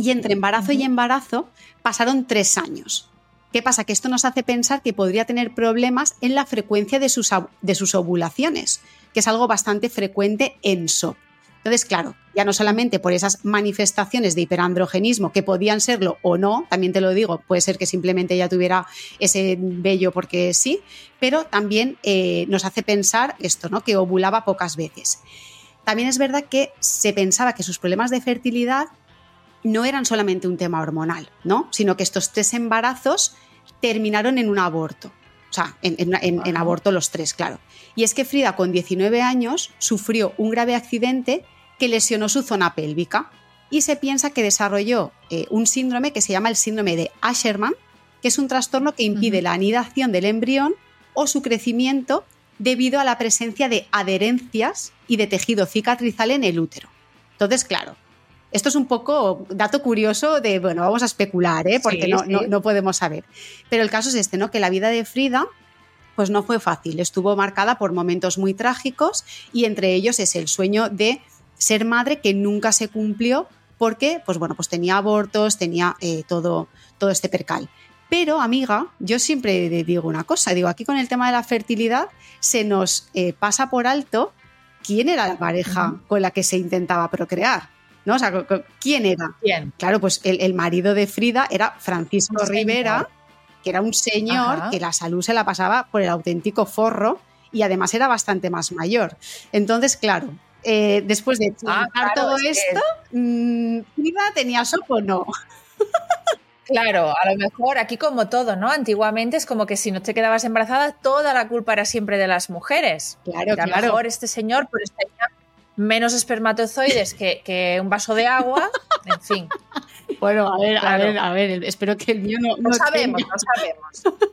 y entre embarazo y embarazo pasaron tres años. ¿Qué pasa? Que esto nos hace pensar que podría tener problemas en la frecuencia de sus, de sus ovulaciones, que es algo bastante frecuente en SOP. Entonces, claro, ya no solamente por esas manifestaciones de hiperandrogenismo, que podían serlo o no, también te lo digo, puede ser que simplemente ella tuviera ese vello porque sí, pero también eh, nos hace pensar esto, ¿no? Que ovulaba pocas veces. También es verdad que se pensaba que sus problemas de fertilidad no eran solamente un tema hormonal, ¿no? Sino que estos tres embarazos terminaron en un aborto. O sea, en, en- en- en aborto los tres, claro. Y es que Frida, con 19 años, sufrió un grave accidente que lesionó su zona pélvica y se piensa que desarrolló eh, un síndrome que se llama el síndrome de Asherman, que es un trastorno que impide la anidación del embrión o su crecimiento debido a la presencia de adherencias y de tejido cicatrizal en el útero. Entonces, claro, esto es un poco dato curioso de, bueno, vamos a especular, ¿eh? porque Sí, no, sí. no- no podemos saber. Pero el caso es este, ¿no? Que la vida de Frida pues no fue fácil, estuvo marcada por momentos muy trágicos y entre ellos es el sueño de ser madre que nunca se cumplió porque, pues bueno, pues tenía abortos, tenía eh, todo, todo este percal. Pero, amiga, yo siempre digo una cosa, digo, aquí con el tema de la fertilidad se nos eh, pasa por alto quién era la pareja con la que se intentaba procrear, ¿no? O sea, ¿quién era? Claro, pues el, el marido de Frida era Francisco Un señor. Rivera, que era un señor Ajá. que la salud se la pasaba por el auténtico forro y además era bastante más mayor. Entonces, claro, eh, después de Ah, claro, todo es que- esto, mm, ¿Frida tenía sopo o no? Claro, a lo mejor aquí como todo, ¿no? Antiguamente es como que si no te quedabas embarazada, toda la culpa era siempre de las mujeres. Claro, Que a lo claro. mejor este señor pues tenía menos espermatozoides que, que un vaso de agua, en fin. Bueno, a ver, a ver, a ver, espero que el mío no, No no sabemos, tenga. no sabemos.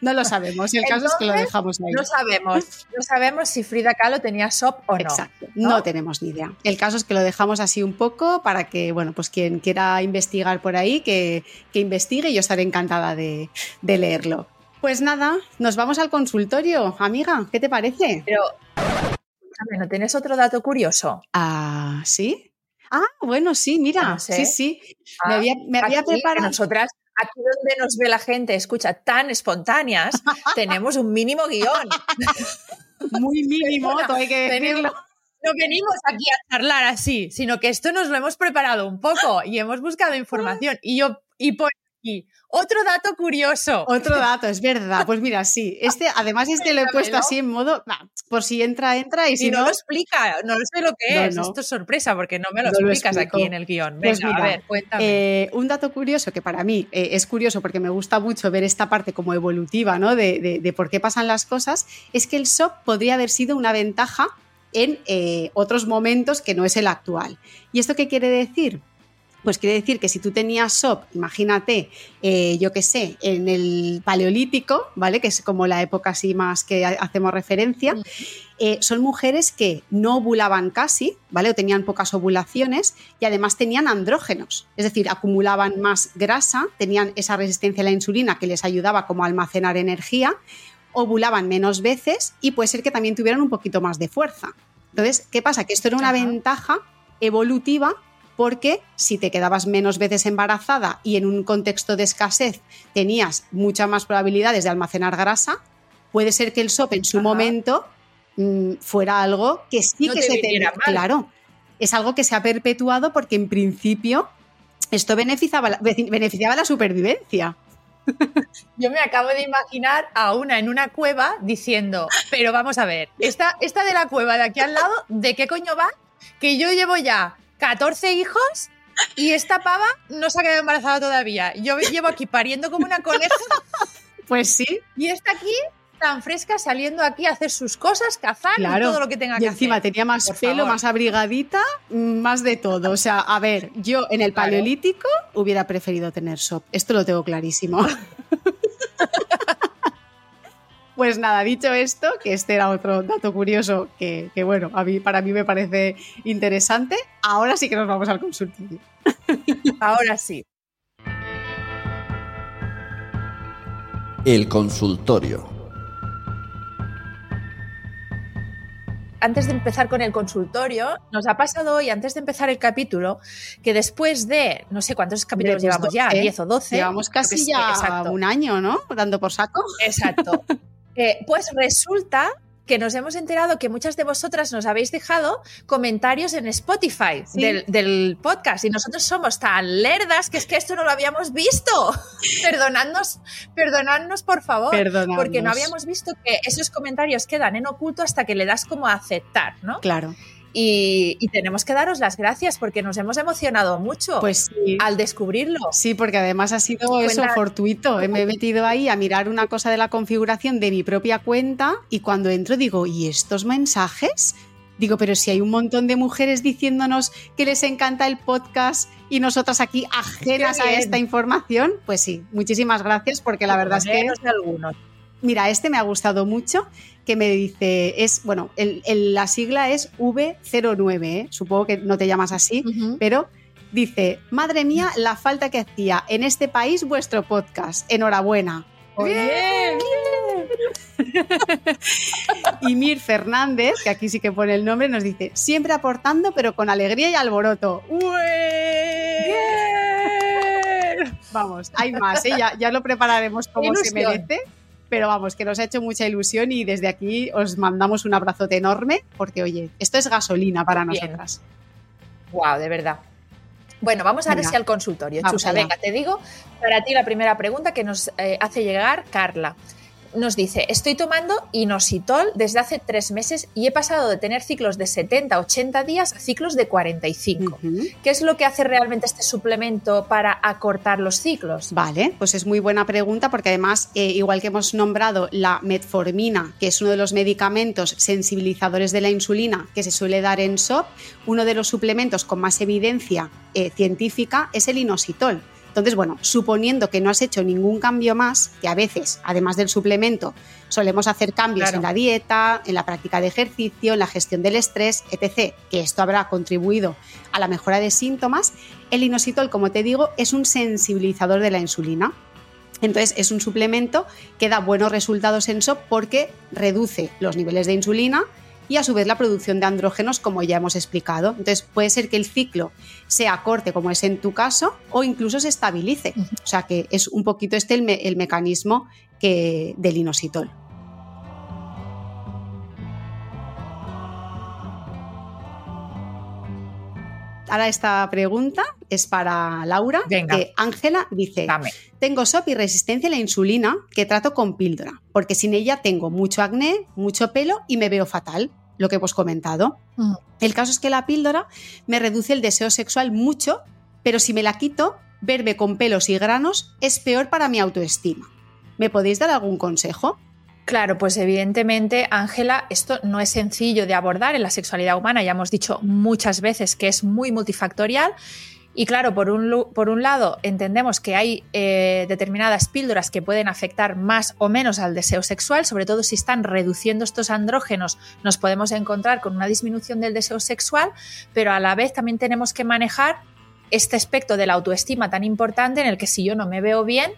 No lo sabemos, el caso es que lo dejamos ahí. No sabemos. No sabemos si Frida Kahlo tenía SOP o no. Exacto, ¿no? no tenemos ni idea. El caso es que lo dejamos así un poco para que, bueno, pues quien quiera investigar por ahí, que, que investigue y yo estaré encantada de, de leerlo. Pues nada, nos vamos al consultorio. Amiga, ¿qué te parece? Pero, escúchame, ¿no tienes otro dato curioso? Ah, ¿sí? Ah, bueno, sí, mira, No sé. sí, sí. me Ah, había, me había Aquí, preparado. Nosotras, aquí donde nos ve la gente, escucha, tan espontáneas, tenemos un mínimo guion. Muy mínimo, todo hay que Tenemos- decirlo. no venimos aquí a charlar así, sino que esto nos lo hemos preparado un poco y hemos buscado información. Y yo, y por aquí, otro dato curioso. Otro dato, es verdad. Pues mira, sí. Este, además, este lo he puesto así en modo, por si entra, entra y si no, no. lo explica, no sé lo que No, es. no. Esto es sorpresa porque no me lo explicas aquí en el guion. Venga, Pues a mira, ver, cuéntame. eh, un dato curioso que para mí eh, es curioso porque me gusta mucho ver esta parte como evolutiva, ¿no? De, de- de por qué pasan las cosas, es que el SOP podría haber sido una ventaja en eh, otros momentos que no es el actual. ¿Y esto qué quiere decir? Pues quiere decir que si tú tenías SOP, imagínate, eh, yo qué sé, en el paleolítico, ¿vale? Que es como la época así más que ha- hacemos referencia, eh, son mujeres que no ovulaban casi, ¿vale? O tenían pocas ovulaciones y además tenían andrógenos, es decir, acumulaban más grasa, tenían esa resistencia a la insulina que les ayudaba como a almacenar energía, ovulaban menos veces y puede ser que también tuvieran un poquito más de fuerza. Entonces, ¿qué pasa? Que esto era una Ajá. ventaja evolutiva porque si te quedabas menos veces embarazada y en un contexto de escasez tenías muchas más probabilidades de almacenar grasa, puede ser que el SOP en su Ajá. momento mm, fuera algo que sí No que te se te viniera mal. claro es algo que se ha perpetuado porque en principio esto beneficiaba la, beneficiaba la supervivencia Yo me acabo de imaginar a una en una cueva diciendo, pero vamos a ver, esta, esta de la cueva de aquí al lado, ¿de qué coño va? Que yo llevo ya 14 hijos y esta pava no se ha quedado embarazada todavía. Yo llevo aquí pariendo como una coneja pues sí y esta aquí tan fresca saliendo aquí a hacer sus cosas, cazar y Claro. todo lo que tenga y que encima hacer. tenía más Por pelo favor. más abrigadita más de todo o sea a ver yo en el paleolítico hubiera preferido tener SOP esto lo tengo clarísimo Pues nada, dicho esto, que este era otro dato curioso que, que, bueno, a mí, para mí me parece interesante, ahora sí que nos vamos al consultorio. Ahora sí. El consultorio. antes de empezar con el consultorio, nos ha pasado hoy, antes de empezar el capítulo, que después de, no sé cuántos capítulos llevamos ya, 12. 10 o 12. Llevamos casi ya exacto. un año, ¿no? Dando por saco. Exacto. Eh, pues resulta que nos hemos enterado que muchas de vosotras nos habéis dejado comentarios en Spotify Sí. del, del podcast y nosotros somos tan lerdas que es que esto no lo habíamos visto. Perdonadnos, perdonadnos por favor. Perdonadnos. Porque no habíamos visto que esos comentarios quedan en oculto hasta que le das como a aceptar, ¿no? Claro. Y, y tenemos que daros las gracias porque nos hemos emocionado mucho Pues sí. al descubrirlo. Sí, porque además ha sido eso fortuito. Me he metido ahí a mirar una cosa de la configuración de mi propia cuenta y cuando entro digo, ¿y estos mensajes? Digo, pero si hay un montón de mujeres diciéndonos que les encanta el podcast y nosotras aquí ajenas a esta información, pues sí, muchísimas gracias porque la verdad es que algunos. Mira, este me ha gustado mucho, que me dice, es, bueno, el- el- la sigla es V09, ¿eh? supongo que no te llamas así, pero dice, madre mía, la falta que hacía en este país vuestro podcast, enhorabuena. Bien. Y Mir Fernández, que aquí sí que pone el nombre, nos dice, siempre aportando, pero con alegría y alboroto. Bien. Vamos, hay más, ¿eh? ya, ya lo prepararemos como se merece. Pero vamos, que nos ha hecho mucha ilusión y desde aquí os mandamos un abrazote enorme porque, oye, esto es gasolina para Bien. nosotras. Wow, de verdad. Bueno, vamos a ver Venga. si al consultorio. Chusa, venga, te digo para ti la primera pregunta que nos eh, hace llegar Carla. Nos dice, estoy tomando inositol desde hace tres meses y he pasado de tener ciclos de 70, 80 días a ciclos de 45. Ujú. ¿Qué es lo que hace realmente este suplemento para acortar los ciclos? Vale, pues es muy buena pregunta porque además, eh, igual que hemos nombrado la metformina, que es uno de los medicamentos sensibilizadores de la insulina que se suele dar en SOP, uno de los suplementos con más evidencia eh, científica es el inositol. Entonces, bueno, suponiendo que no has hecho ningún cambio más, que a veces, además del suplemento, solemos hacer cambios Claro. en la dieta, en la práctica de ejercicio, en la gestión del estrés, etc., que esto habrá contribuido a la mejora de síntomas, el inositol, como te digo, es un sensibilizador de la insulina. Entonces es un suplemento que da buenos resultados en SOP porque reduce los niveles de insulina y a su vez la producción de andrógenos, como ya hemos explicado. Entonces puede ser que el ciclo sea corte, como es en tu caso, o incluso se estabilice. O sea que es un poquito este el, me- el mecanismo que, del inositol. Ahora esta pregunta es para Laura, Venga. que Ángela dice, Dame. tengo SOP y resistencia a la insulina que trato con píldora, porque sin ella tengo mucho acné, mucho pelo y me veo fatal, lo que hemos comentado. Mm. El caso es que la píldora me reduce el deseo sexual mucho, pero si me la quito, verme con pelos y granos es peor para mi autoestima. ¿Me podéis dar algún consejo? Claro, pues evidentemente, Ángela, esto no es sencillo de abordar en la sexualidad humana, ya hemos dicho muchas veces que es muy multifactorial. Y claro, por un, por un lado, entendemos que hay eh, determinadas píldoras que pueden afectar más o menos al deseo sexual, sobre todo si están reduciendo estos andrógenos, nos podemos encontrar con una disminución del deseo sexual, pero a la vez también tenemos que manejar este aspecto de la autoestima tan importante en el que si yo no me veo bien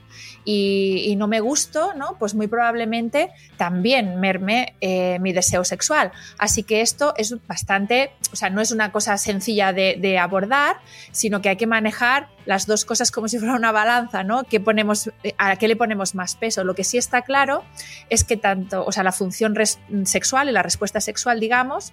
y, no me gusto, ¿no? pues muy probablemente también merme eh, mi deseo sexual. Así que esto es bastante, o sea, no es una cosa sencilla de, abordar, sino que hay que manejar las dos cosas como si fuera una balanza, ¿no? ¿Qué ponemos, eh, ¿A qué le ponemos más peso? Lo que sí está claro es que tanto, o sea, la función sexual y la respuesta sexual, digamos,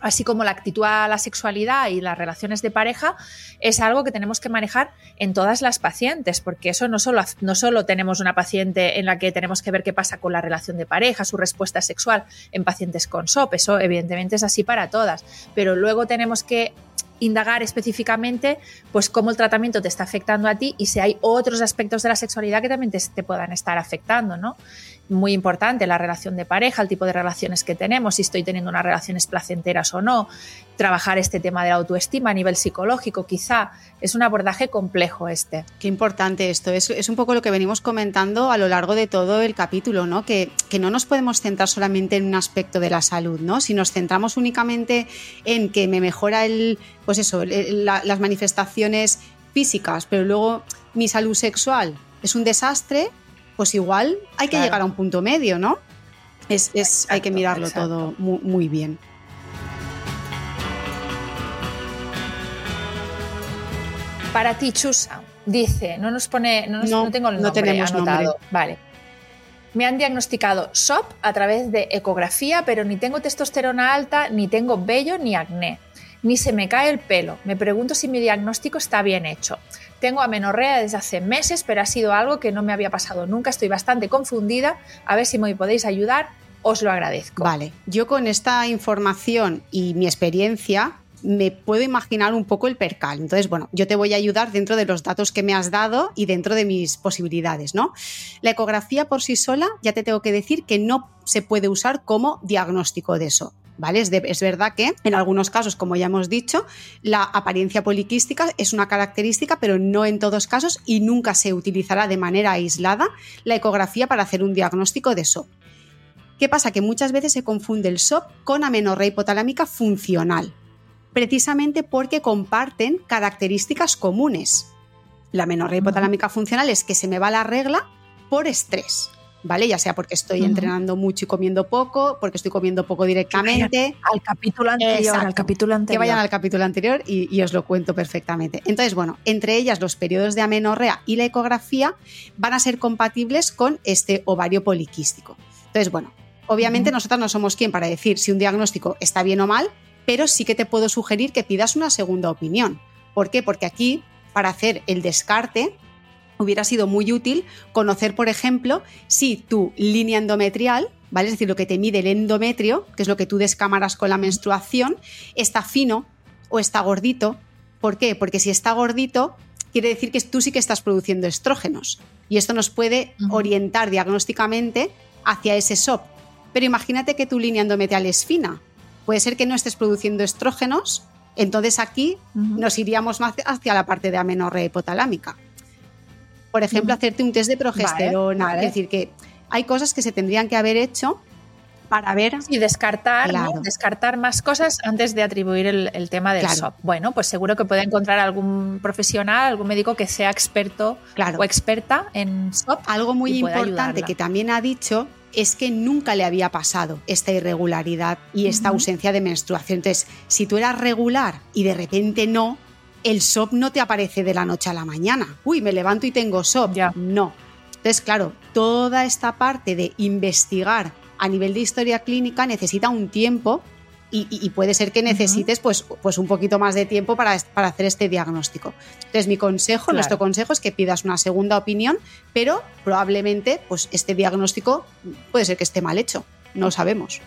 así como la actitud a la sexualidad y las relaciones de pareja, es algo que tenemos que manejar en todas las pacientes, porque eso no solo, no solo tenemos una paciente en la que tenemos que ver qué pasa con la relación de pareja, su respuesta sexual en pacientes con SOP, eso evidentemente es así para todas, pero luego tenemos que indagar específicamente pues cómo el tratamiento te está afectando a ti y si hay otros aspectos de la sexualidad que también te, te puedan estar afectando, ¿no? Muy importante la relación de pareja, el tipo de relaciones que tenemos, si estoy teniendo unas relaciones placenteras o no, trabajar este tema de la autoestima a nivel psicológico, quizá es un abordaje complejo este. Qué importante esto. Es, es un poco lo que venimos comentando a lo largo de todo el capítulo, ¿no? Que, que no nos podemos centrar solamente en un aspecto de la salud, ¿no? Si nos centramos únicamente en que me mejora el, pues eso, las manifestaciones físicas, pero luego mi salud sexual es un desastre, pues igual hay que Claro. llegar a un punto medio, ¿no? Es, es- hay que mirarlo exacto. todo muy, muy bien. Para ti, Chusa, dice, no nos pone, no, nos- No, no tengo el no nombre tenemos anotado. nombre. Vale. Me han diagnosticado SOP a través de ecografía, pero ni tengo testosterona alta, ni tengo vello, ni acné. Ni se me cae el pelo. Me pregunto si mi diagnóstico está bien hecho. Tengo amenorrea desde hace meses, pero ha sido algo que no me había pasado nunca. Estoy bastante confundida. A ver si me podéis ayudar. Os lo agradezco. Vale, yo con esta información y mi experiencia me puedo imaginar un poco el percal. Entonces, bueno, yo te voy a ayudar dentro de los datos que me has dado y dentro de mis posibilidades, ¿no? La ecografía por sí sola, ya te tengo que decir que no se puede usar como diagnóstico de eso. ¿Vale? Es, de- es verdad que en algunos casos, como ya hemos dicho, la apariencia poliquística es una característica, pero no en todos casos y nunca se utilizará de manera aislada la ecografía para hacer un diagnóstico de SOP. ¿Qué pasa? Que muchas veces se confunde el SOP con amenorrea hipotalámica funcional, precisamente porque comparten características comunes. La amenorrea hipotalámica funcional es que se me va la regla por estrés, ¿vale? Ya sea porque estoy entrenando mucho y comiendo poco, porque estoy comiendo poco directamente. Al capítulo anterior, Exacto. al capítulo anterior. Que vayan al capítulo anterior y, y os lo cuento perfectamente. Entonces, bueno, entre ellas los periodos de amenorrea y la ecografía van a ser compatibles con este ovario poliquístico. Entonces, bueno, obviamente Ujú. nosotras no somos quien para decir si un diagnóstico está bien o mal, pero sí que te puedo sugerir que pidas una segunda opinión. ¿Por qué? Porque aquí, para hacer el descarte, hubiera sido muy útil conocer, por ejemplo, si tu línea endometrial, ¿vale? Es decir, lo que te mide el endometrio, que es lo que tú descamaras con la menstruación, está fino o está gordito. ¿Por qué? Porque si está gordito, quiere decir que tú sí que estás produciendo estrógenos. Y esto nos puede orientar diagnósticamente hacia ese SOP. Pero imagínate que tu línea endometrial es fina. Puede ser que no estés produciendo estrógenos, entonces aquí nos iríamos más hacia la parte de amenorrea hipotalámica. Por ejemplo, hacerte un test de progesterona. vale. Es decir, que hay cosas que se tendrían que haber hecho para ver. y descartar, descartar más cosas antes de atribuir el, el tema del Claro. SOP. Bueno, pues seguro que puede encontrar algún profesional, algún médico que sea experto Claro. o experta en SOP. Algo muy importante ayudarla. que también ha dicho es que nunca le había pasado esta irregularidad y esta ausencia de menstruación. Entonces, si tú eras regular y de repente no, el SOP no te aparece de la noche a la mañana. Uy, me levanto y tengo SOP. Ya. No. Entonces, claro, toda esta parte de investigar a nivel de historia clínica necesita un tiempo y, puede ser que necesites pues, pues un poquito más de tiempo para, para hacer este diagnóstico. Entonces, mi consejo, nuestro consejo es que pidas una segunda opinión, pero probablemente pues, este diagnóstico puede ser que esté mal hecho, no sabemos.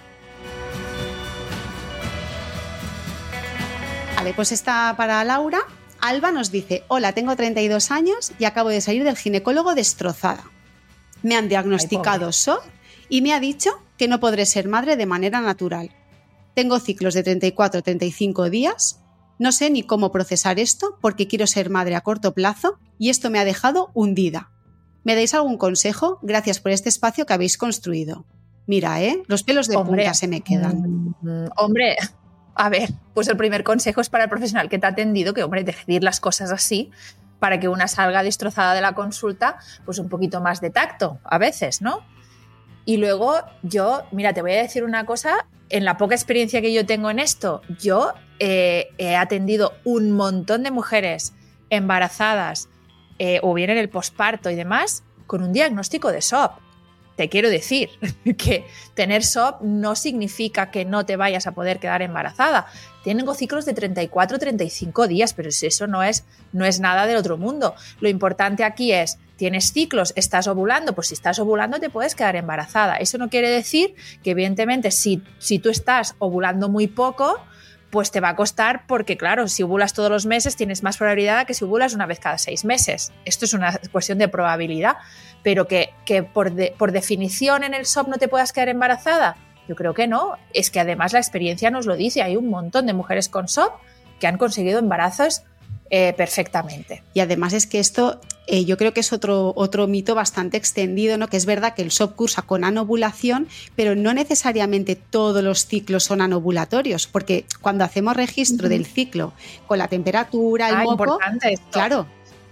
Vale, pues está para Laura. Alba nos dice, hola, tengo 32 años y acabo de salir del ginecólogo destrozada. Me han diagnosticado SOP y me ha dicho que no podré ser madre de manera natural. Tengo ciclos de 34-35 días. No sé ni cómo procesar esto porque quiero ser madre a corto plazo y esto me ha dejado hundida. ¿Me dais algún consejo? Gracias por este espacio que habéis construido. Mira, ¿eh? Los pelos de punta se me quedan. Mm, hombre, a ver, pues el primer consejo es para el profesional que te ha atendido, que, hombre, decidir las cosas así para que una salga destrozada de la consulta, pues un poquito más de tacto, a veces, ¿no? Y luego yo, mira, te voy a decir una cosa, en la poca experiencia que yo tengo en esto, yo eh, he atendido un montón de mujeres embarazadas eh, o bien en el posparto y demás con un diagnóstico de SOP. Te quiero decir que tener SOP no significa que no te vayas a poder quedar embarazada. Tengo ciclos de 34, 35 días, pero eso no es, no es nada del otro mundo. Lo importante aquí es tienes ciclos, estás ovulando, pues si estás ovulando te puedes quedar embarazada. Eso no quiere decir que evidentemente si, si tú estás ovulando muy poco, pues te va a costar porque, claro, si ovulas todos los meses tienes más probabilidad que si ovulas una vez cada seis meses. Esto es una cuestión de probabilidad, pero que, por, por definición en el SOP no te puedas quedar embarazada, yo creo que no. Es que además la experiencia nos lo dice, hay un montón de mujeres con SOP que han conseguido embarazos eh, perfectamente. Y además es que esto eh, yo creo que es otro, otro mito bastante extendido, ¿no? que es verdad que el SOP cursa con anovulación, pero no necesariamente todos los ciclos son anovulatorios, porque cuando hacemos registro del ciclo con la temperatura, el ah, moco, importante claro,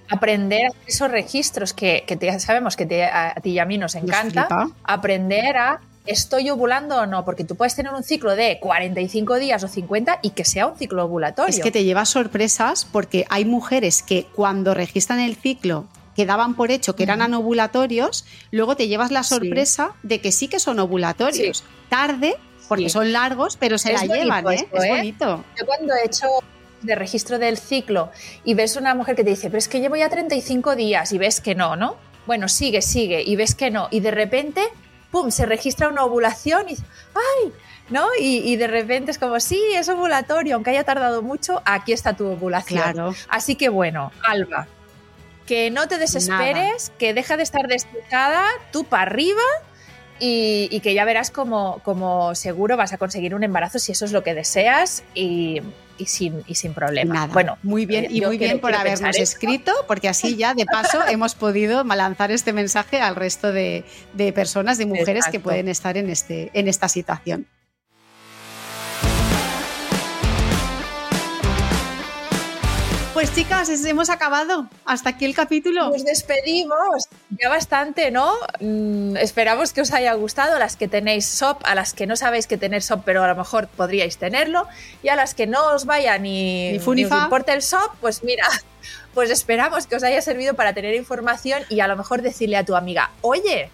aprender a hacer esos registros que, que sabemos que a, ti y a mí nos encanta, aprender a ¿estoy ovulando o no? Porque tú puedes tener un ciclo de 45 días o 50 y que sea un ciclo ovulatorio. Es que te llevas sorpresas porque hay mujeres que cuando registran el ciclo que daban por hecho que eran anovulatorios, luego te llevas la sorpresa de que sí que son ovulatorios. Tarde, porque son largos, pero se la llevan, ¿eh? es ¿eh? bonito. Yo cuando he hecho de registro del ciclo y ves una mujer que te dice, pero es que llevo ya 35 días y ves que no, ¿no? Bueno, sigue, sigue y ves que no. Y de repente ¡pum!, se registra una ovulación y ¡ay! ¿No? Y, de repente es como, sí, es ovulatorio, aunque haya tardado mucho, aquí está tu ovulación. Así que bueno, Alba, que no te desesperes, que deja de estar despejada, tú para arriba y, que ya verás como, como seguro vas a conseguir un embarazo si eso es lo que deseas y, y sin, y sin problema. Bueno, muy bien y muy bien por habernos escrito, porque así ya de paso hemos podido lanzar este mensaje al resto de, personas, de mujeres que pueden estar en, este, en esta situación. Pues chicas, hemos acabado. Hasta aquí el capítulo. Nos despedimos. Ya bastante, ¿no? Mm, esperamos que os haya gustado. Las que tenéis SOP, a las que no sabéis que tener SOP, pero a lo mejor podríais tenerlo. Y a las que no os vaya ni, ni, os importe el SOP, pues mira, pues esperamos que os haya servido para tener información y a lo mejor decirle a tu amiga, oye,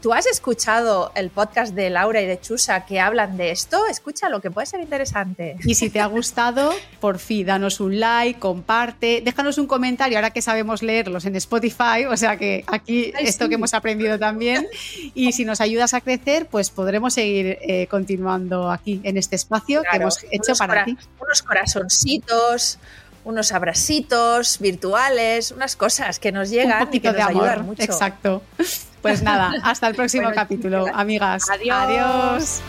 ¿Tú has escuchado el podcast de Laura y de Chusa que hablan de esto? Escúchalo, que puede ser interesante. Y si te ha gustado, por fin, danos un like, comparte, déjanos un comentario, ahora que sabemos leerlos en Spotify, o sea que aquí esto que hemos aprendido también. Y si nos ayudas a crecer, pues podremos seguir eh, continuando aquí en este espacio que hemos hecho para ti. Unos corazoncitos, unos abracitos virtuales, unas cosas que nos llegan y que nos ayudan mucho. Exacto. Pues nada, hasta el próximo capítulo, amigas. Adiós.